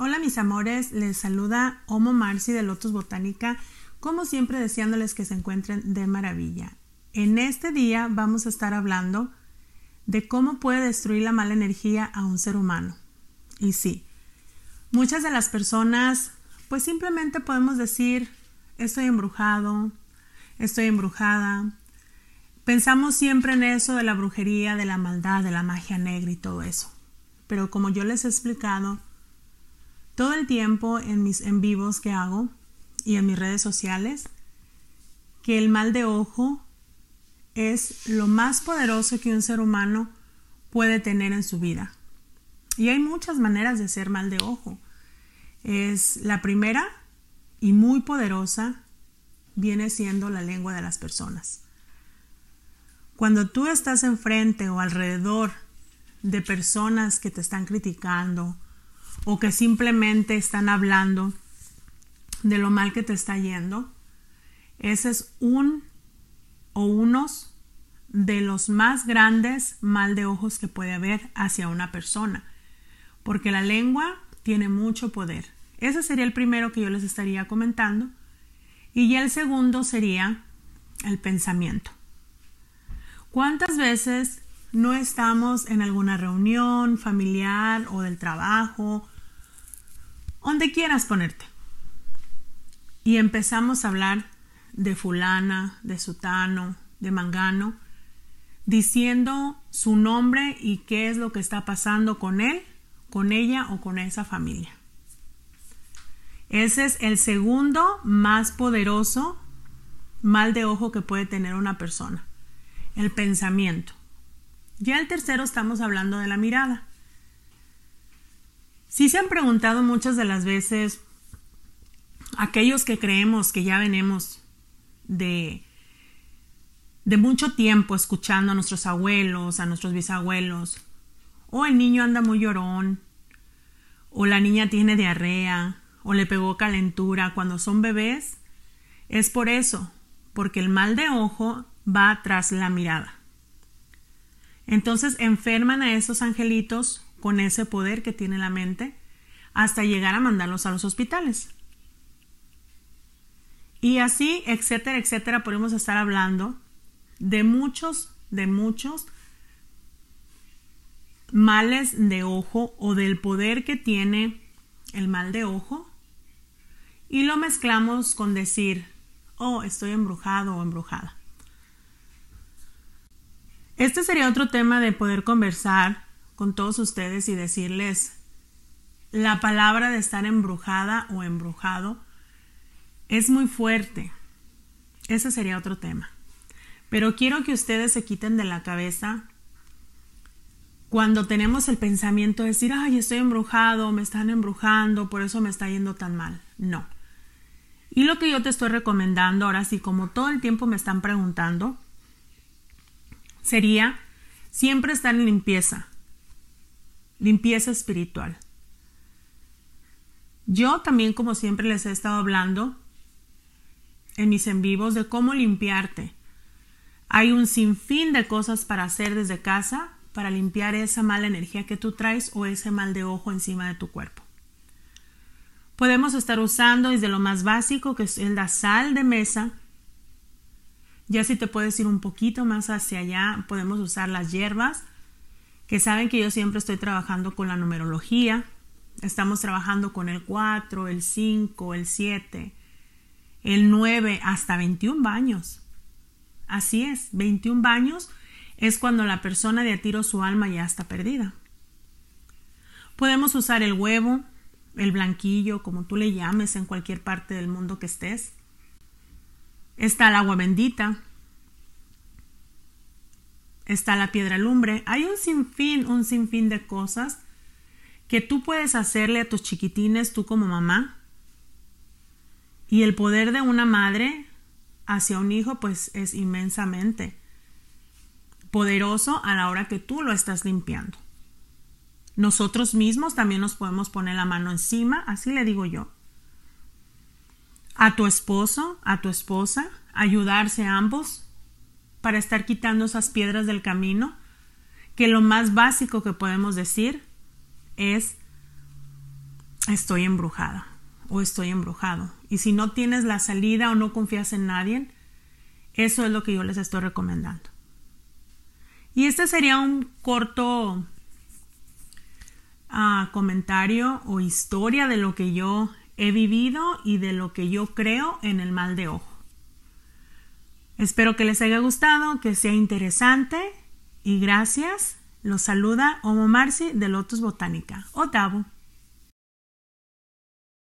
Hola mis amores, les saluda Homo Marci de Lotus Botánica, como siempre deseándoles que se encuentren de maravilla. En este día vamos a estar hablando de cómo puede destruir la mala energía a un ser humano. Y sí, muchas de las personas pues simplemente podemos decir estoy embrujado, estoy embrujada. Pensamos siempre en eso de la brujería, de la maldad, de la magia negra y todo eso. Pero como yo les he explicado, todo el tiempo en mis en vivos que hago y en mis redes sociales que el mal de ojo es lo más poderoso que un ser humano puede tener en su vida. Y hay muchas maneras de ser mal de ojo. Es la primera y muy poderosa viene siendo la lengua de las personas. Cuando tú estás enfrente o alrededor de personas que te están criticando, o que simplemente están hablando de lo mal que te está yendo, ese es un o unos de los más grandes mal de ojos que puede haber hacia una persona, porque la lengua tiene mucho poder. Ese sería el primero que yo les estaría comentando. Y el segundo sería el pensamiento. ¿Cuántas veces no estamos en alguna reunión familiar o del trabajo, donde quieras ponerte. Y empezamos a hablar de fulana, de sutano, de mangano, diciendo su nombre y qué es lo que está pasando con él, con ella o con esa familia. Ese es el segundo más poderoso mal de ojo que puede tener una persona, el pensamiento. Ya el tercero estamos hablando de la mirada. Si se han preguntado muchas de las veces, aquellos que creemos que ya venimos de, de mucho tiempo escuchando a nuestros abuelos, a nuestros bisabuelos, o el niño anda muy llorón, o la niña tiene diarrea, o le pegó calentura cuando son bebés, es por eso, porque el mal de ojo va tras la mirada. Entonces enferman a esos angelitos con ese poder que tiene la mente hasta llegar a mandarlos a los hospitales. Y así, etcétera, etcétera, podemos estar hablando de muchos, de muchos males de ojo o del poder que tiene el mal de ojo y lo mezclamos con decir, oh, estoy embrujado o embrujada. Este sería otro tema de poder conversar con todos ustedes y decirles la palabra de estar embrujada o embrujado es muy fuerte. Ese sería otro tema. Pero quiero que ustedes se quiten de la cabeza cuando tenemos el pensamiento de decir, ay, estoy embrujado, me están embrujando, por eso me está yendo tan mal. No. Y lo que yo te estoy recomendando, ahora sí, como todo el tiempo me están preguntando, sería siempre estar en limpieza, limpieza espiritual. Yo también, como siempre les he estado hablando en mis en vivos de cómo limpiarte. Hay un sinfín de cosas para hacer desde casa para limpiar esa mala energía que tú traes o ese mal de ojo encima de tu cuerpo. Podemos estar usando desde lo más básico, que es la sal de mesa, ya si te puedes ir un poquito más hacia allá, podemos usar las hierbas, que saben que yo siempre estoy trabajando con la numerología. Estamos trabajando con el 4, el 5, el 7, el 9, hasta 21 baños. Así es, 21 baños es cuando la persona de a tiro su alma ya está perdida. Podemos usar el huevo, el blanquillo, como tú le llames en cualquier parte del mundo que estés. Está el agua bendita. Está la piedra lumbre. Hay un sinfín, un sinfín de cosas que tú puedes hacerle a tus chiquitines, tú como mamá. Y el poder de una madre hacia un hijo, pues es inmensamente poderoso a la hora que tú lo estás limpiando. Nosotros mismos también nos podemos poner la mano encima, así le digo yo, a tu esposo, a tu esposa, ayudarse ambos para estar quitando esas piedras del camino, que lo más básico que podemos decir es estoy embrujada o estoy embrujado. Y si no tienes la salida o no confías en nadie, eso es lo que yo les estoy recomendando. Y este sería un corto ah, comentario o historia de lo que yo he vivido y de lo que yo creo en el mal de ojo. Espero que les haya gustado, que sea interesante y gracias. Los saluda Homo Marci de Lotus Botánica. Otavo.